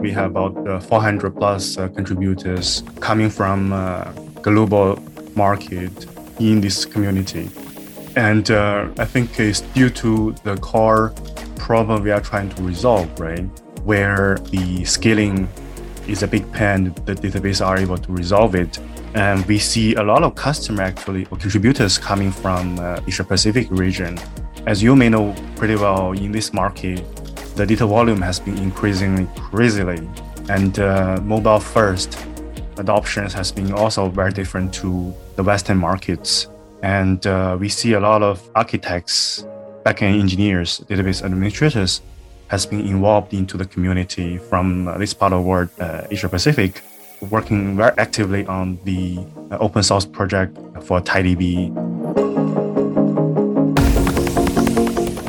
We have about uh, 400 plus uh, contributors coming from uh, global market in this community. And I think it's due to the core problem we are trying to resolve, right? Where the scaling is a big pain, the database are able to resolve it. And we see a lot of customer actually or contributors coming from uh, Asia Pacific region. As you may know pretty well in this market, the data volume has been increasing crazily, and uh, mobile first adoptions has been also very different to the Western markets. And uh, we see a lot of architects, backend engineers, database administrators has been involved into the community from this part of the world, uh, Asia Pacific, working very actively on the uh, open source project for TiDB.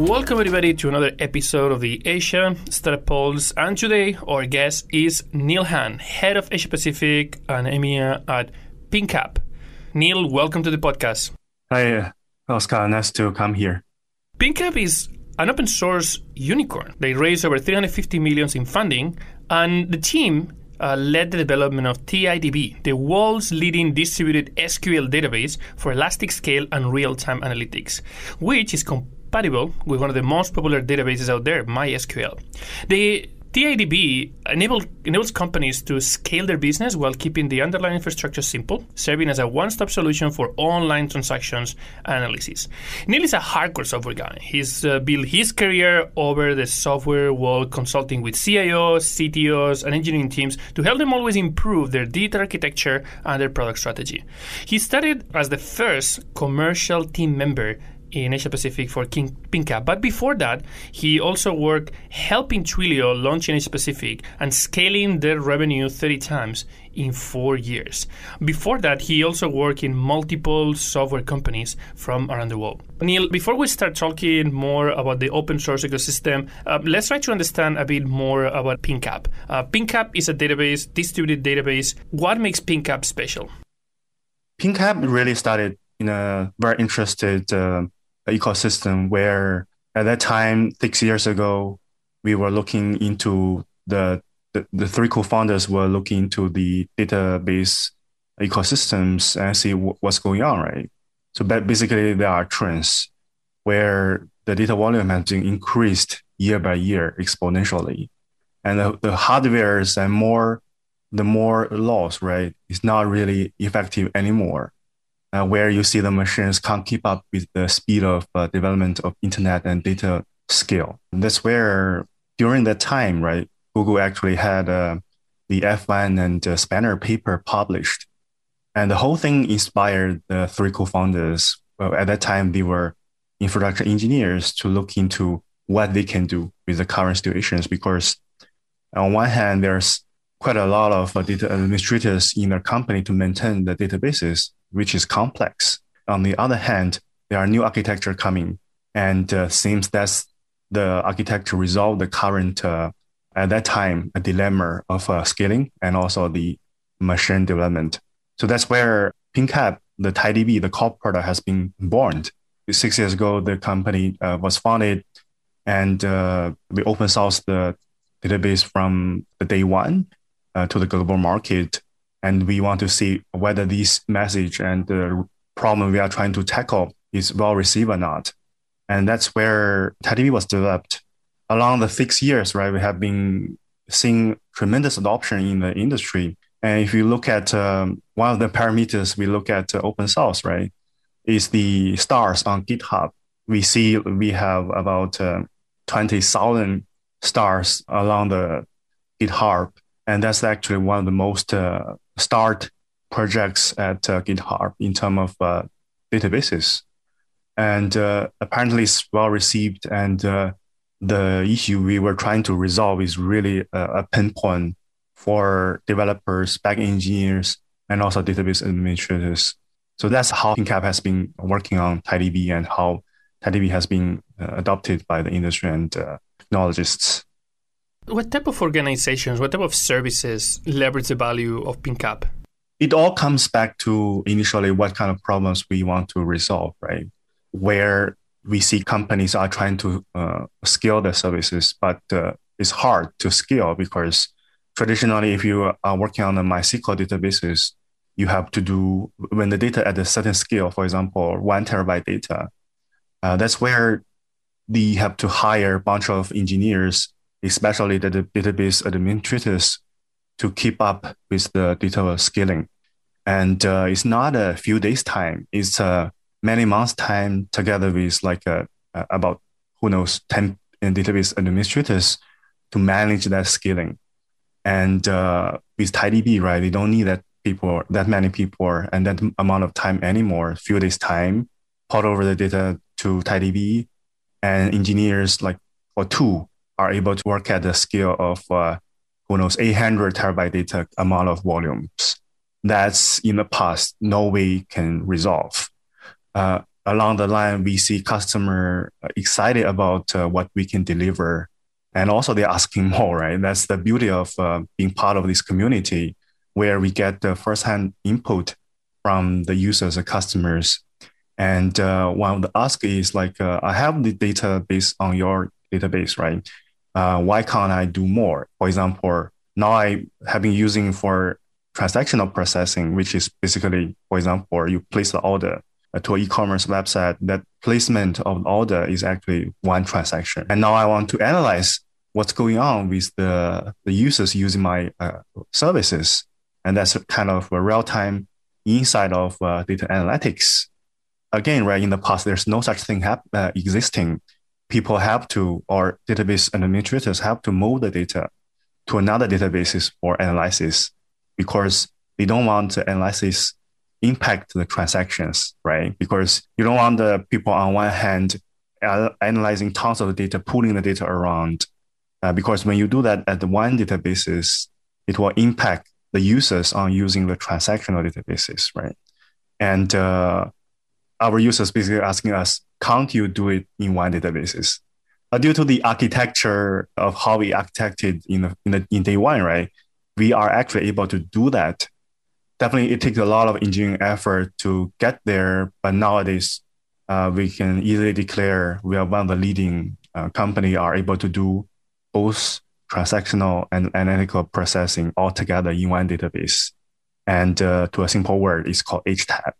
Welcome, everybody, to another episode of the Asia Startup Pulse. And today, our guest is Neil Han, head of Asia Pacific and EMEA at PingCap. Neil, welcome to the podcast. Hi, Oscar. Nice to come here. PingCap is an open source unicorn. They raised over 350 millions in funding, and the team uh, led the development of TIDB, the world's leading distributed SQL database for elastic scale and real time analytics, which is compatible with one of the most popular databases out there, MySQL. The TIDB enable, enables companies to scale their business while keeping the underlying infrastructure simple, serving as a one stop solution for online transactions analysis. Neil is a hardcore software guy. He's uh, built his career over the software world, consulting with CIOs, CTOs, and engineering teams to help them always improve their data architecture and their product strategy. He started as the first commercial team member in Asia Pacific for King Pinka. But before that, he also worked helping Twilio launch in Asia Pacific and scaling their revenue 30 times in four years. Before that, he also worked in multiple software companies from around the world. Neil, before we start talking more about the open source ecosystem, uh, let's try to understand a bit more about PingCap. Uh, is a database, distributed database. What makes PingCap special? PingCap really started in a very interested uh, ecosystem where at that time, six years ago, we were looking into the, the, the three co-founders were looking into the database ecosystems and see w- what's going on, right? So basically, there are trends where the data volume has been increased year by year exponentially, and the, the hardwares and more, the Moore's law, right, is not really effective anymore uh, where you see the machines can't keep up with the speed of uh, development of internet and data scale. And that's where during that time, right, Google actually had uh, the F1 and Spanner paper published. And the whole thing inspired the three co-founders. Well, at that time, they were infrastructure engineers to look into what they can do with the current situations because on one hand, there's quite a lot of uh, data administrators in their company to maintain the databases which is complex. On the other hand, there are new architecture coming, and uh, seems that's the architecture resolve the current uh, at that time a dilemma of uh, scaling and also the machine development. So that's where PingCap, the TiDB, the core product, has been born. Six years ago, the company uh, was founded, and uh, we open sourced the database from the day one uh, to the global market and we want to see whether this message and the problem we are trying to tackle is well received or not. And that's where TiDB was developed. Along the six years, right, we have been seeing tremendous adoption in the industry. And if you look at um, one of the parameters we look at uh, open source, right, is the stars on GitHub. We see we have about uh, 20,000 stars along the GitHub. And that's actually one of the most uh, start projects at uh, GitHub in terms of uh, databases. And uh, apparently it's well received. And uh, the issue we were trying to resolve is really a, a pinpoint for developers, back engineers, and also database administrators. So that's how PingCap has been working on TiDB and how TiDB has been adopted by the industry and technologists. What type of organizations, what type of services leverage the value of PingCap? It all comes back to initially what kind of problems we want to resolve, right? Where we see companies are trying to uh, scale their services, but uh, it's hard to scale because traditionally, if you are working on a MySQL databases, you have to do when the data at a certain scale, for example, one terabyte data. Uh, that's where you have to hire a bunch of engineers, especially the, database administrators, to keep up with the data scaling. And uh, it's not a few days time; it's a many months time together with like a, a, about who knows 10 database administrators to manage that scaling. And uh, with TiDB, right, they don't need that people, that many people, and that amount of time anymore. Few days time, port over the data to TiDB, and engineers like or two are able to work at the scale of uh, who knows 800 terabyte data amount of volumes. That's in the past no way can resolve uh, along the line, we see customer excited about uh, what we can deliver, and also they're asking more. Right, that's the beauty of uh, being part of this community, where we get the firsthand input from the users and customers. And uh, one of the ask is like, uh, I have the database on your database, right? Uh, why can't I do more? For example, now I have been using for transactional processing, which is basically, for example, you place the order to an e-commerce website, that placement of the order is actually one transaction. And now I want to analyze what's going on with the, the users using my uh, services. And that's kind of a real-time insight of uh, data analytics. Again, right in the past, there's no such thing hap- uh, existing. People have to, or database administrators have to move the data to another databases for analysis because they don't want the analysis impact the transactions, right? Because you don't want the people on one hand analyzing tons of the data, pulling the data around. Uh, because when you do that at the one databases, it will impact the users on using the transactional databases, right? And uh, our users basically asking us, can't you do it in one databases? Uh, due to the architecture of how we architected in the, in the in day one, right? We are actually able to do that definitely it takes a lot of engineering effort to get there. But nowadays, uh, we can easily declare we are one of the leading uh, company are able to do both transactional and analytical processing all together in one database. And uh, to a simple word, it's called HTAP.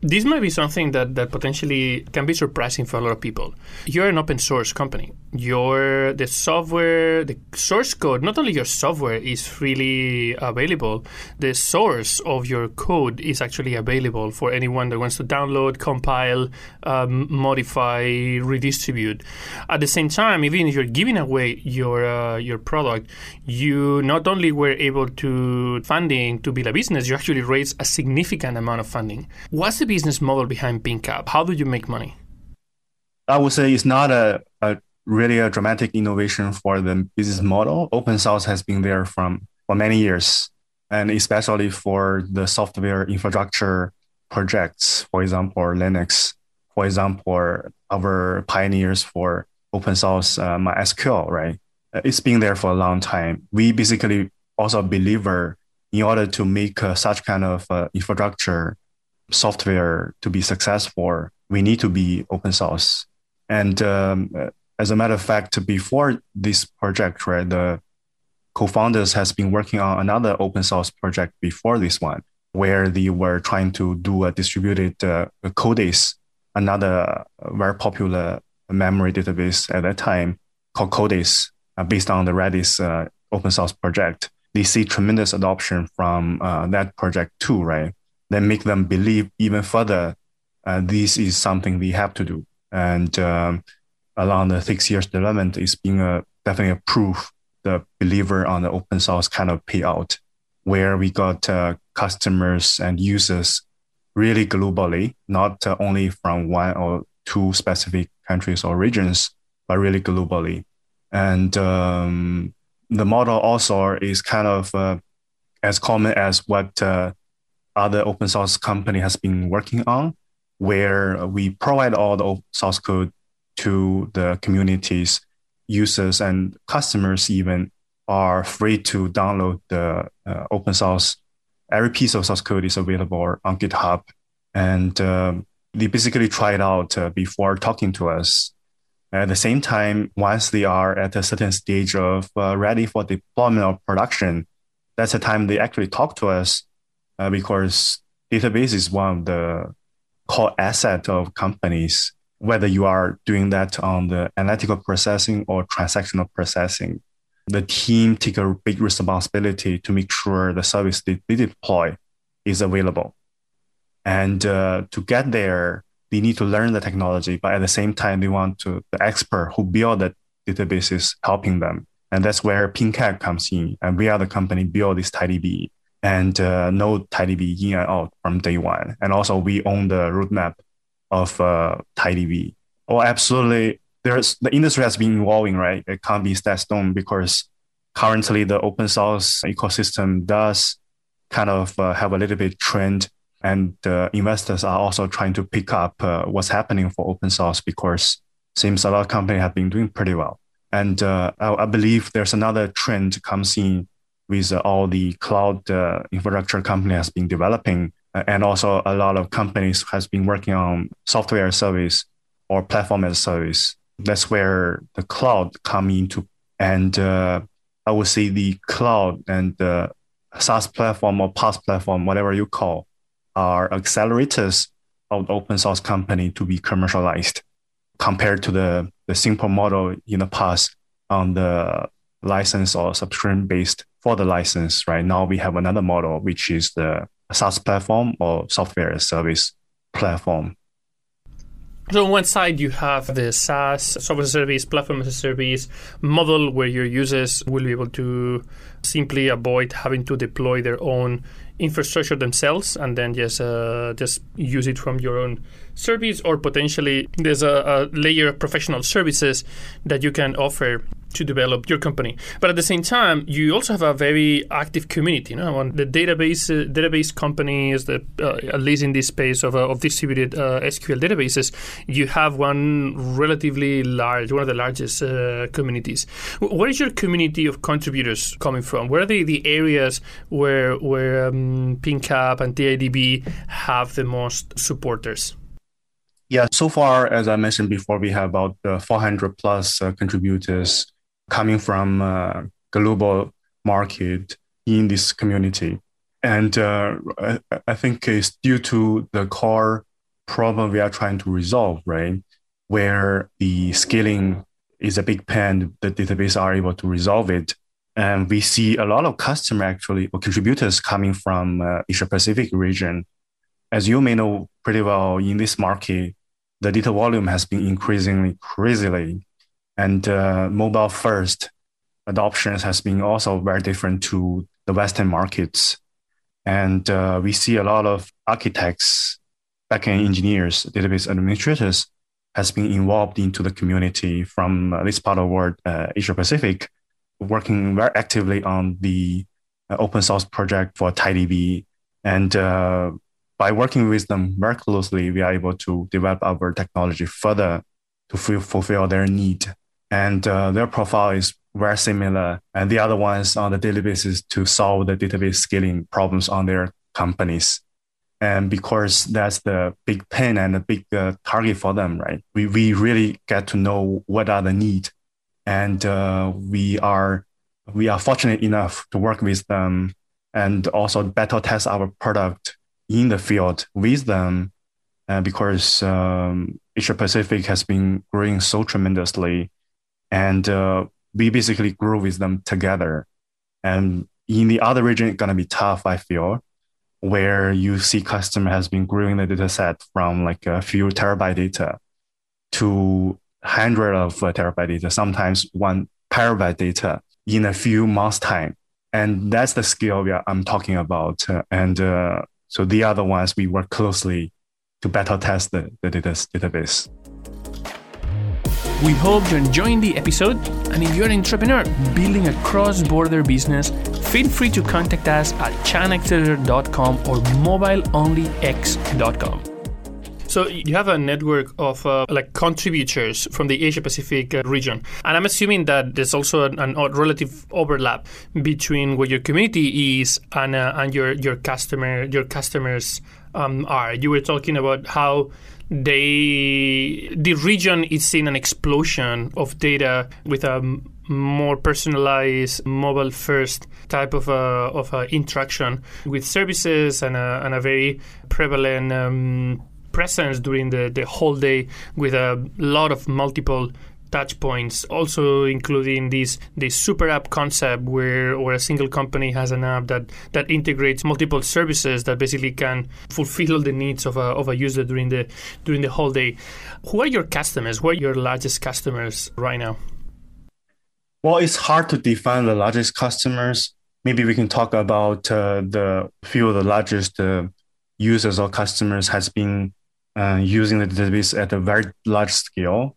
This might be something that, that potentially can be surprising for a lot of people. You're an open source company. Your the software, the source code, not only your software is freely available, the source of your code is actually available for anyone that wants to download, compile, um, modify, redistribute. At the same time, even if you're giving away your uh, your product, you not only were able to funding to build a business, you actually raised a significant amount of funding. What's the business model behind PingCap? How do you make money? I would say it's not a, a really a dramatic innovation for the business model. Open source has been there from for many years, and especially for the software infrastructure projects, for example, Linux, for example, our pioneers for open source uh, MySQL, right? It's been there for a long time. We basically also a believer in order to make uh, such kind of uh, infrastructure software to be successful, we need to be open source. And um, as a matter of fact, before this project, right, the co-founders has been working on another open source project before this one, where they were trying to do a distributed uh, another very popular memory database at that time called Codis, uh, based on the Redis uh, open source project. They see tremendous adoption from uh, that project too, right? Then make them believe even further uh, this is something we have to do. And um, along the six years development, it's been a, definitely a proof the believer on the open source kind of payout, where we got uh, customers and users really globally, not uh, only from one or two specific countries or regions, but really globally. And um, the model also is kind of uh, as common as what uh, other open source company has been working on, where we provide all the source code to the communities, users and customers even are free to download the uh, open source. Every piece of source code is available on GitHub, and um, they basically try it out uh, before talking to us. At the same time, once they are at a certain stage of uh, ready for deployment or production, that's the time they actually talk to us uh, because database is one of the core asset of companies, whether you are doing that on the analytical processing or transactional processing. The team take a big responsibility to make sure the service they, they deploy is available. And uh, to get there, they need to learn the technology, but at the same time, they want to the expert who build the databases helping them. And that's where PingCAP comes in. And we are the company build this TiDB and uh, know TiDB in and out from day one. And also we own the roadmap of uh, TiDB. Oh, absolutely. There's the industry has been evolving, right? It can't be that stone because currently the open source ecosystem does kind of uh, have a little bit trend and uh, investors are also trying to pick up uh, what's happening for open source because seems a lot of companies have been doing pretty well. And uh, I, I, believe there's another trend comes in with all the cloud uh, infrastructure company has been developing, uh, and also a lot of companies has been working on software service or platform as a service. That's where the cloud come into, and uh, I would say the cloud and the SaaS platform or PaaS platform, whatever you call, are accelerators of open source company to be commercialized compared to the, the simple model in the past on the license or subscription based for the license. Right now, we have another model, which is the SaaS platform or software as a service platform. So on one side, you have the SaaS, software as a service, platform as a service model where your users will be able to simply avoid having to deploy their own infrastructure themselves and then just uh, just use it from your own service or potentially there's a, a, layer of professional services that you can offer to develop your company. But at the same time, you also have a very active community. You know, the database uh, database companies, uh, at least in this space of, uh, of distributed uh, SQL databases, you have one relatively large, one of the largest uh, communities. Where is your community of contributors coming from? Where are the, the areas where where um, PingCAP and TIDB have the most supporters? Yeah, so far, as I mentioned before, we have about uh, 400 plus contributors coming from global market in this community. And uh, I, I think it's due to the core problem we are trying to resolve, right? Where the scaling is a big pain, the database are able to resolve it. And we see a lot of customer actually or contributors coming from uh, Asia Pacific region. As you may know pretty well in this market, the data volume has been increasingly crazily, and uh, mobile first adoptions has been also very different to the Western markets. And uh, we see a lot of architects, backend engineers, database administrators has been involved into the community from uh, this part of the world, uh, Asia Pacific, working very actively on the uh, open source project for TiDB. And uh, by working with them very closely, we are able to develop our technology further to fulfill their need. And uh, their profile is very similar. And the other ones on the daily basis to solve the database scaling problems on their companies. And because that's the big pain and the big uh, target for them, right? We, we really get to know what are the needs. And uh, we are we are fortunate enough to work with them and also better test our product in the field with them uh, because um, Asia Pacific has been growing so tremendously, and uh, we basically grew with them together. And in the other region, it's gonna be tough, I feel, where you see customer has been growing the data set from like a few terabyte data to hundred of terabyte data, sometimes one terabyte data in a few months time. And that's the scale we are, I'm talking about. and uh, so the other ones we work closely to better test the, the data, database. We hope you're enjoying the episode. And if you're an entrepreneur building a cross border business, feel free to contact us at chinaaccelerator.com or mobileonlyx.com. So you have a network of uh, like contributors from the Asia Pacific uh, region, and I'm assuming that there's also an, an relative overlap between what your community is and uh, and your your customer your customers um, are. You were talking about how they the region is seeing an explosion of data with a more personalized mobile first type of uh, of uh, interaction with services and a, and a very prevalent um, presence during the, the whole day with a lot of multiple touch points, also including this this super app concept where where a single company has an app that that integrates multiple services that basically can fulfill the needs of a of a user during the during the whole day. Who are your customers? Who are your largest customers right now? Well, it's hard to define the largest customers. Maybe we can talk about uh, the few of the largest uh, users or customers has been uh, using the database at a very large scale.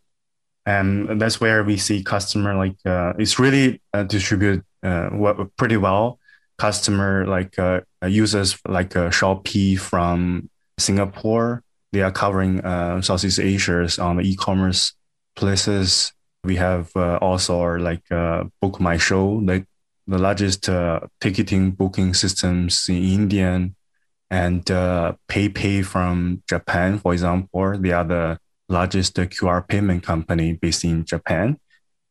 And that's where we see customer like uh, it's really uh, distributed uh, pretty well. Customer like uh, users like uh, Shopee from Singapore, they are covering Southeast Asia on the e-commerce places. We have also like Book My Show, like the largest ticketing booking systems in India and uh, PayPay from Japan, for example, they are the largest QR payment company based in Japan.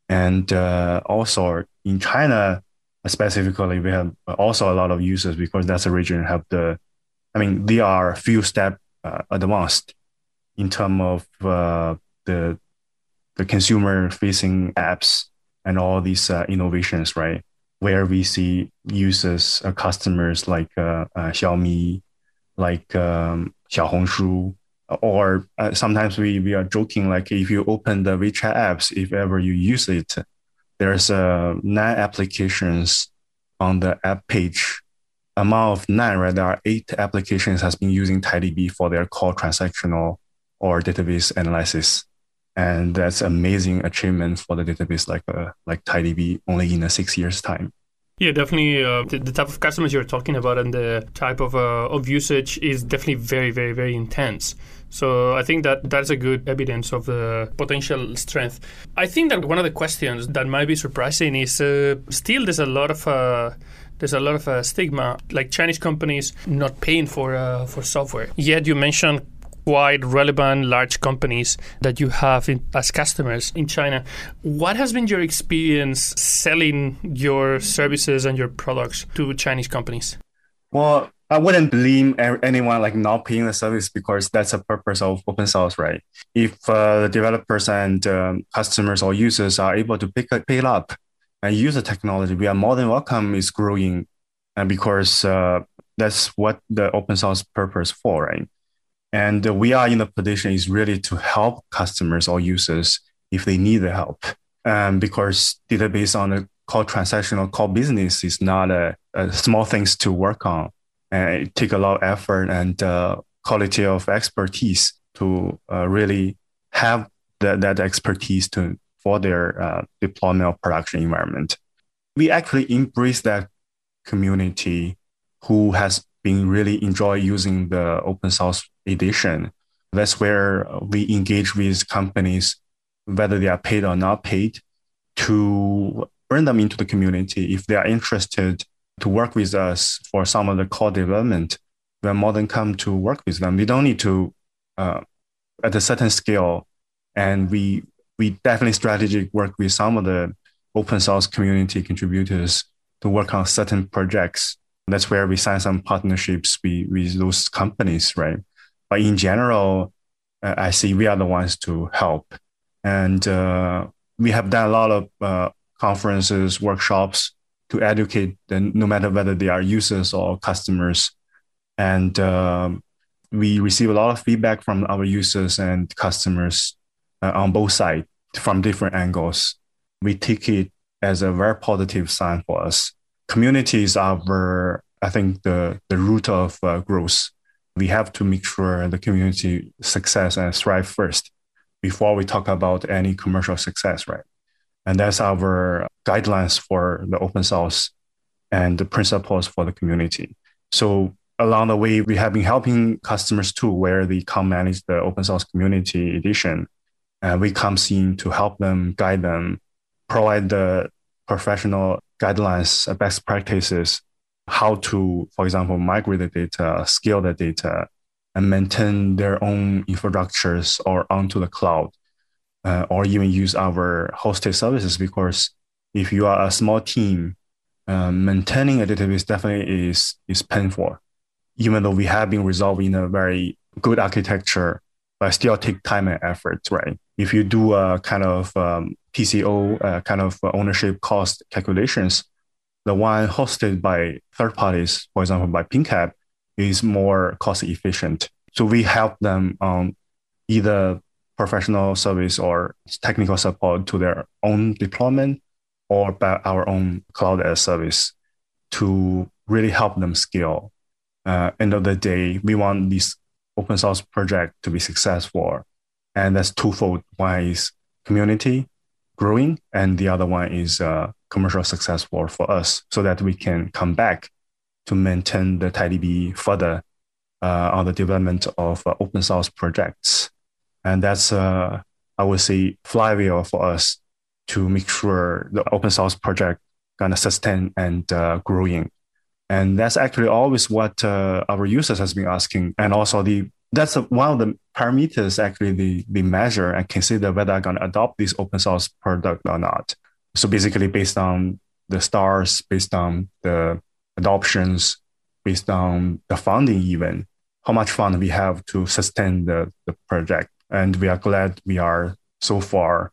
And uh, also in China, specifically, we have also a lot of users because that's a region have the, I mean, they are a few step uh, advanced in terms of uh, the the consumer facing apps and all these uh, innovations, right? Where we see users, uh, customers like uh, Xiaomi, like um, Xiaohongshu, or uh, sometimes we, we are joking like if you open the WeChat apps, if ever you use it, there's uh, nine applications on the app page. Among of nine, right, there are eight applications has been using TiDB for their core transactional or database analysis. And that's amazing achievement for the database like uh, like TiDB only in a six years time. Yeah, definitely. Uh, the, the, type of customers you're talking about and the type of uh, of usage is definitely very, very, very intense. So I think that that's a good evidence of the potential strength. I think that one of the questions that might be surprising is uh, still there's a lot of uh, there's a lot of uh, stigma, like Chinese companies not paying for uh, for software. Yet you mentioned quite relevant large companies that you have in, as customers in China. What has been your experience selling your services and your products to Chinese companies? Well, I wouldn't blame anyone like not paying the service because that's the purpose of open source, right? If uh, the developers and um, customers or users are able to pick pay up and use the technology, we are more than welcome. Is growing, and because uh, that's what the open source purpose for, right? And we are in a position is really to help customers or users if they need the help. Um, because database on a core transactional core business is not a, a small things to work on. And it take a lot of effort and uh, quality of expertise to uh, really have that, that expertise to for their uh, deployment of production environment. We actually embrace that community who has been really enjoy using the open source edition. That's where we engage with companies, whether they are paid or not paid, to bring them into the community. If they are interested to work with us for some of the core development, we're more than come to work with them. We don't need to uh, at a certain scale, and we we definitely strategic work with some of the open source community contributors to work on certain projects that's where we sign some partnerships with, with those companies, right? But in general, uh, I see we are the ones to help. And uh, we have done a lot of uh, conferences, workshops to educate them, no matter whether they are users or customers. And um, we receive a lot of feedback from our users and customers uh, on both sides from different angles. We take it as a very positive sign for us communities are, I think, the, the root of uh, growth. We have to make sure the community success and thrive first. before we talk about any commercial success, right? And that's our guidelines for the open source and the principles for the community. So along the way, we have been helping customers too, where they come manage the open source community edition. And we come in to help them, guide them, provide the professional guidelines, best practices, how to, for example, migrate the data, scale the data, and maintain their own infrastructures or onto the cloud, uh, or even use our hosted services. Because if you are a small team, uh, maintaining a database definitely is is painful. Even though we have been resolving a very good architecture, but still take time and effort, right? If you do a kind of um, TCO, uh, kind of ownership cost calculations, the one hosted by third parties, for example, by PingCAP, is more cost efficient. So we help them on either professional service or technical support to their own deployment or by our own cloud as service to really help them scale. Uh, end of the day, we want this open source project to be successful. And that's twofold. One is community growing, and the other one is uh, commercial successful for us so that we can come back to maintain the TiDB further uh, on the development of uh, open source projects. And that's, uh, I would say, flywheel for us to make sure the open source project gonna sustain and uh, growing. And that's actually always what uh, our users has been asking. And also the that's one of the parameters actually the, the measure and consider whether I'm gonna adopt this open source product or not. So basically based on the stars, based on the adoptions based on the funding even how much fund we have to sustain the, the project and we are glad we are so far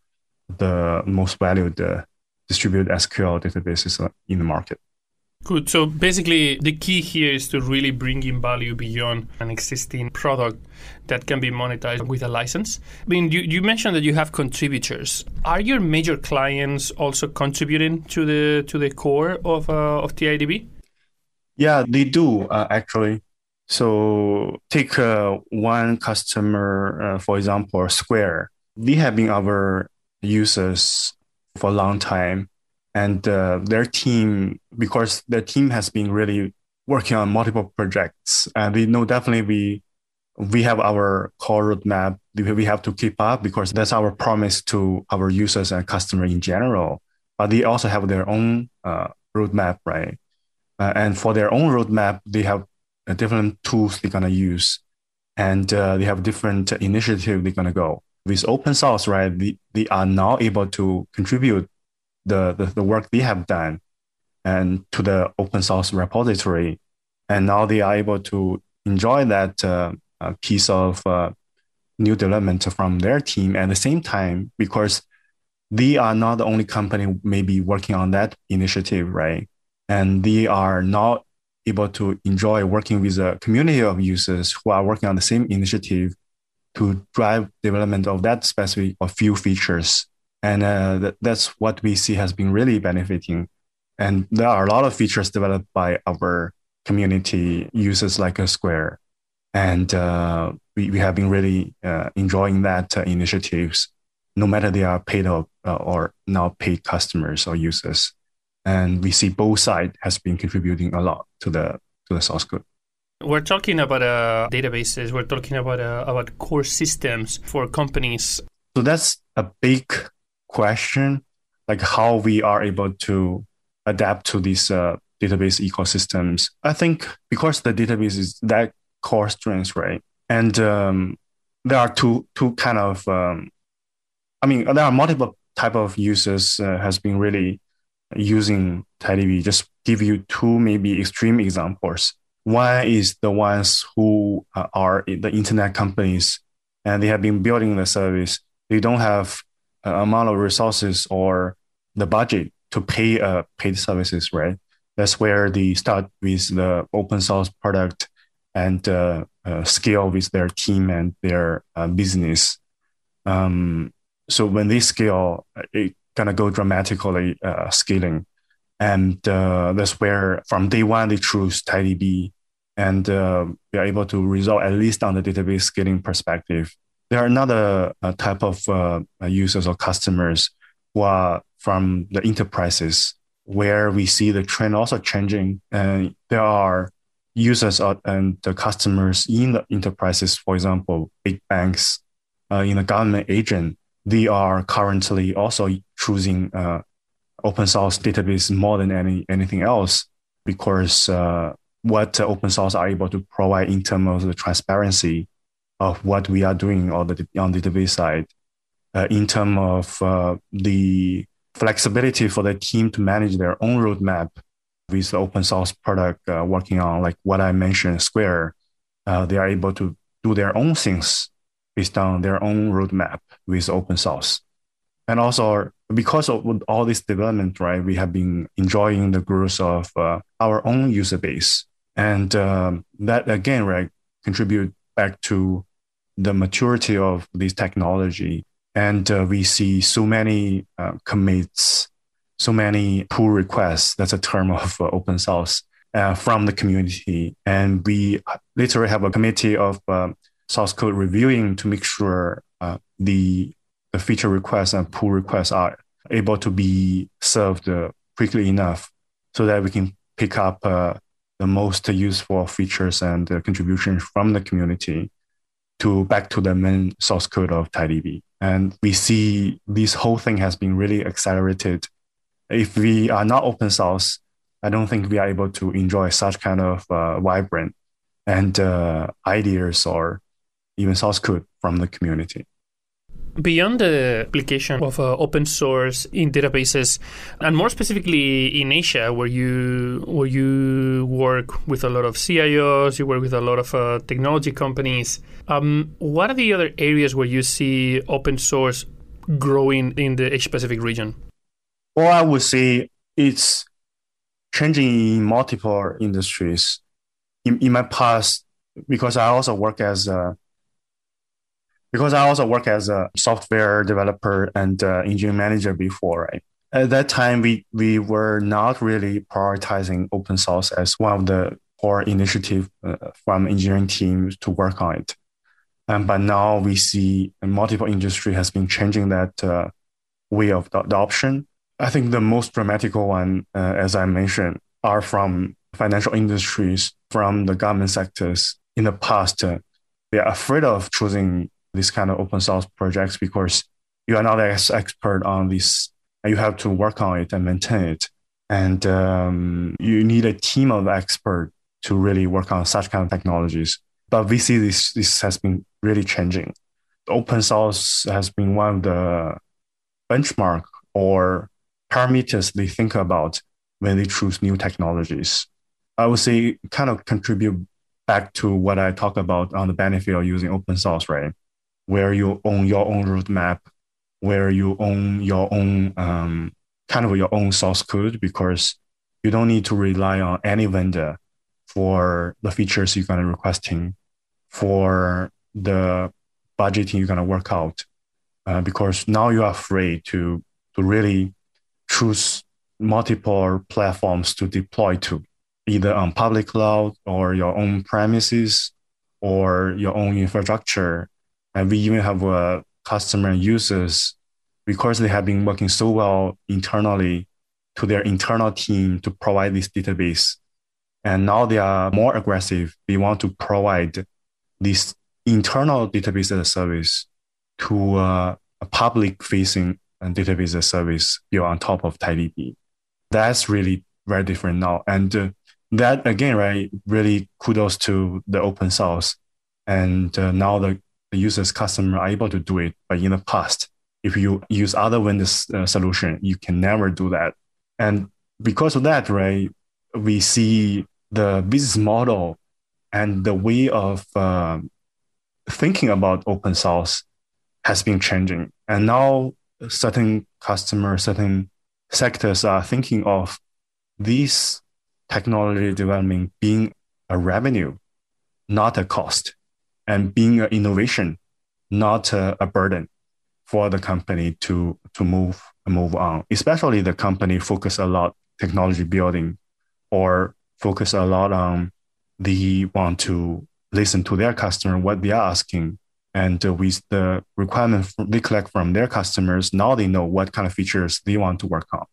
the most valued uh, distributed sql databases in the market Good. So basically, the key here is to really bring in value beyond an existing product that can be monetized with a license. I mean, you, you mentioned that you have contributors. Are your major clients also contributing to the to the core of uh, of TIDB? Yeah, they do uh, actually. So take uh, one customer, uh, for example, Square. They have been our users for a long time, and uh, their team, because their team has been really working on multiple projects, and we know definitely we we have our core roadmap we have to keep up because that's our promise to our users and customer in general. But they also have their own uh, roadmap, right? Uh, and for their own roadmap, they have uh, different tools they're gonna use, and uh, they have different initiative they're gonna go. With open source, right? They, they are now able to contribute the, the, the work they have done and to the open source repository, and now they are able to enjoy that uh, piece of uh, new development from their team at the same time because they are not the only company maybe working on that initiative, right? and they are now able to enjoy working with a community of users who are working on the same initiative to drive development of that specific or few features. And uh, that, that's what we see has been really benefiting. And there are a lot of features developed by our community users like a Square. And uh, we, we have been really uh, enjoying that uh, initiatives, no matter they are paid or, uh, or not paid customers or users and we see both sides has been contributing a lot to the to the source code. We're talking about uh, databases. We're talking about uh, about core systems for companies. So that's a big question, like how we are able to adapt to these uh, database ecosystems. I think because the database is that core strength, right? And um, there are two two kind of, um, I mean, there are multiple type of users uh, has been really using TiDB, just give you two maybe extreme examples. One is the ones who uh, are the internet companies and they have been building the service. They don't have an amount of resources or the budget to pay uh, paid services, right? That's where they start with the open source product and uh, uh, scale with their team and their uh, business. Um, so when they scale, it gonna go dramatically uh, scaling, and uh, that's where from day one they choose TiDB, and uh, we are able to resolve at least on the database scaling perspective. there are another uh, type of uh, users or customers who are from the enterprises where we see the trend also changing. And there are users and the customers in the enterprises, for example, big banks, uh, in the government agent, they are currently also choosing uh, open source database more than any anything else because uh, what open source are able to provide in terms of the transparency of what we are doing on the on the database side, uh, in terms of uh, the flexibility for the team to manage their own roadmap with the open source product uh, working on, like what I mentioned, Square, uh, they are able to do their own things based on their own roadmap with open source. And also, because of all this development, right, we have been enjoying the growth of uh, our own user base. And um, that, again, right, contribute back to the maturity of this technology. And uh, we see so many uh, commits, so many pull requests. That's a term of uh, open source uh, from the community. And we literally have a committee of uh, source code reviewing to make sure uh, the, the feature requests and pull requests are able to be served quickly enough so that we can pick up the most useful features and contributions from the community to back to the main source code of TiDB. And we see this whole thing has been really accelerated. If we are not open source, I don't think we are able to enjoy such kind of uh, vibrant and uh, ideas or even source code from the community. Beyond the application of uh, open source in databases, and more specifically in Asia, where you where you work with a lot of CIOs, you work with a lot of uh, technology companies. Um, what are the other areas where you see open source growing in the Asia Pacific region? Well, I would say it's changing in multiple industries. In, in my past, because I also work as a because I also work as a software developer and uh, engineering manager before, right? At that time, we, we were not really prioritizing open source as one of the core initiative uh, from engineering teams to work on it. Um, but now we see multiple industry has been changing that uh, way of adoption. I think the most dramatical one, uh, as I mentioned, are from financial industries, from the government sectors. In the past, uh, they are afraid of choosing this kind of open source projects because you are not as expert on this and you have to work on it and maintain it. And um, you need a team of experts to really work on such kind of technologies. But we see this, this has been really changing. Open source has been one of the benchmark or parameters they think about when they choose new technologies. I would say kind of contribute back to what I talked about on the benefit of using open source, right? Where you own your own roadmap, where you own your own um, kind of your own source code because you don't need to rely on any vendor for the features you're going to requesting, for the budgeting you're going to work out, uh, because now you are free to to really choose multiple platforms to deploy to, either on public cloud or your own premises or your own infrastructure and we even have uh, customer users because they have been working so well internally to their internal team to provide this database. And now they are more aggressive. They want to provide this internal database as a service to uh, a public facing database as a service built on top of TiDB. That's really very different now. And uh, that again, right, really kudos to the open source. And uh, now the the user's customer are able to do it. But in the past, if you use other vendors uh, solution, you can never do that. And because of that, right, we see the business model and the way of uh, thinking about open source has been changing. And now certain customers, certain sectors are thinking of this technology development being a revenue, not a cost and being an innovation, not a, a burden for the company to to move move on. Especially the company focus a lot technology building, or focus a lot on the want to listen to their customer what they are asking And with the requirement they collect from their customers, now they know what kind of features they want to work on.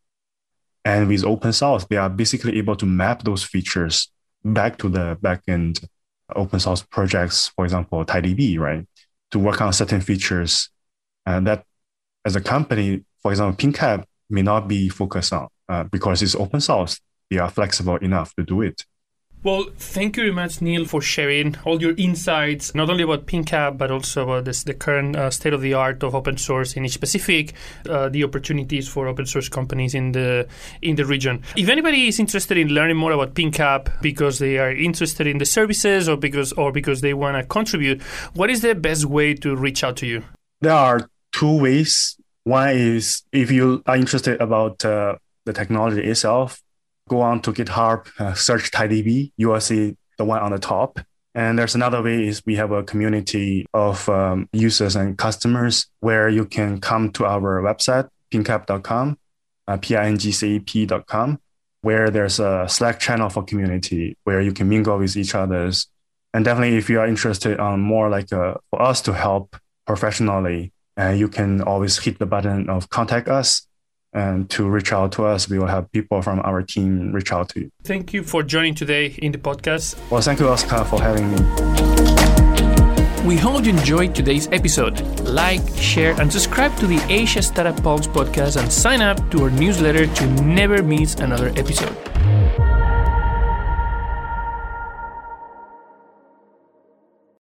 And with open source, they are basically able to map those features back to the backend open source projects, for example, TiDB, right? To work on certain features and that as a company, for example, PingCAP may not be focused on uh, because it's open source. They are flexible enough to do it. Well, thank you very much, Neil, for sharing all your insights, not only about PingCAP, but also about this, the current uh, state of the art of open source in each specific, uh, the opportunities for open source companies in the in the region. If anybody is interested in learning more about PingCAP because they are interested in the services or because or because they want to contribute, what is the best way to reach out to you? There are two ways. One is if you are interested about uh, the technology itself, go on to GitHub, uh, search TiDB, you will see the one on the top. And there's another way is we have a community of um, users and customers where you can come to our website, pingcap.com, uh, P-I-N-G-C-A-P.com, where there's a Slack channel for community where you can mingle with each others. And definitely if you are interested on more like uh, for us to help professionally, uh, you can always hit the button of contact us and to reach out to us. We will have people from our team reach out to you. Thank you for joining today in the podcast. Well, thank you, Oscar, for having me. We hope you enjoyed today's episode. Like, share, and subscribe to the Asia Startup Pulse podcast and sign up to our newsletter to never miss another episode.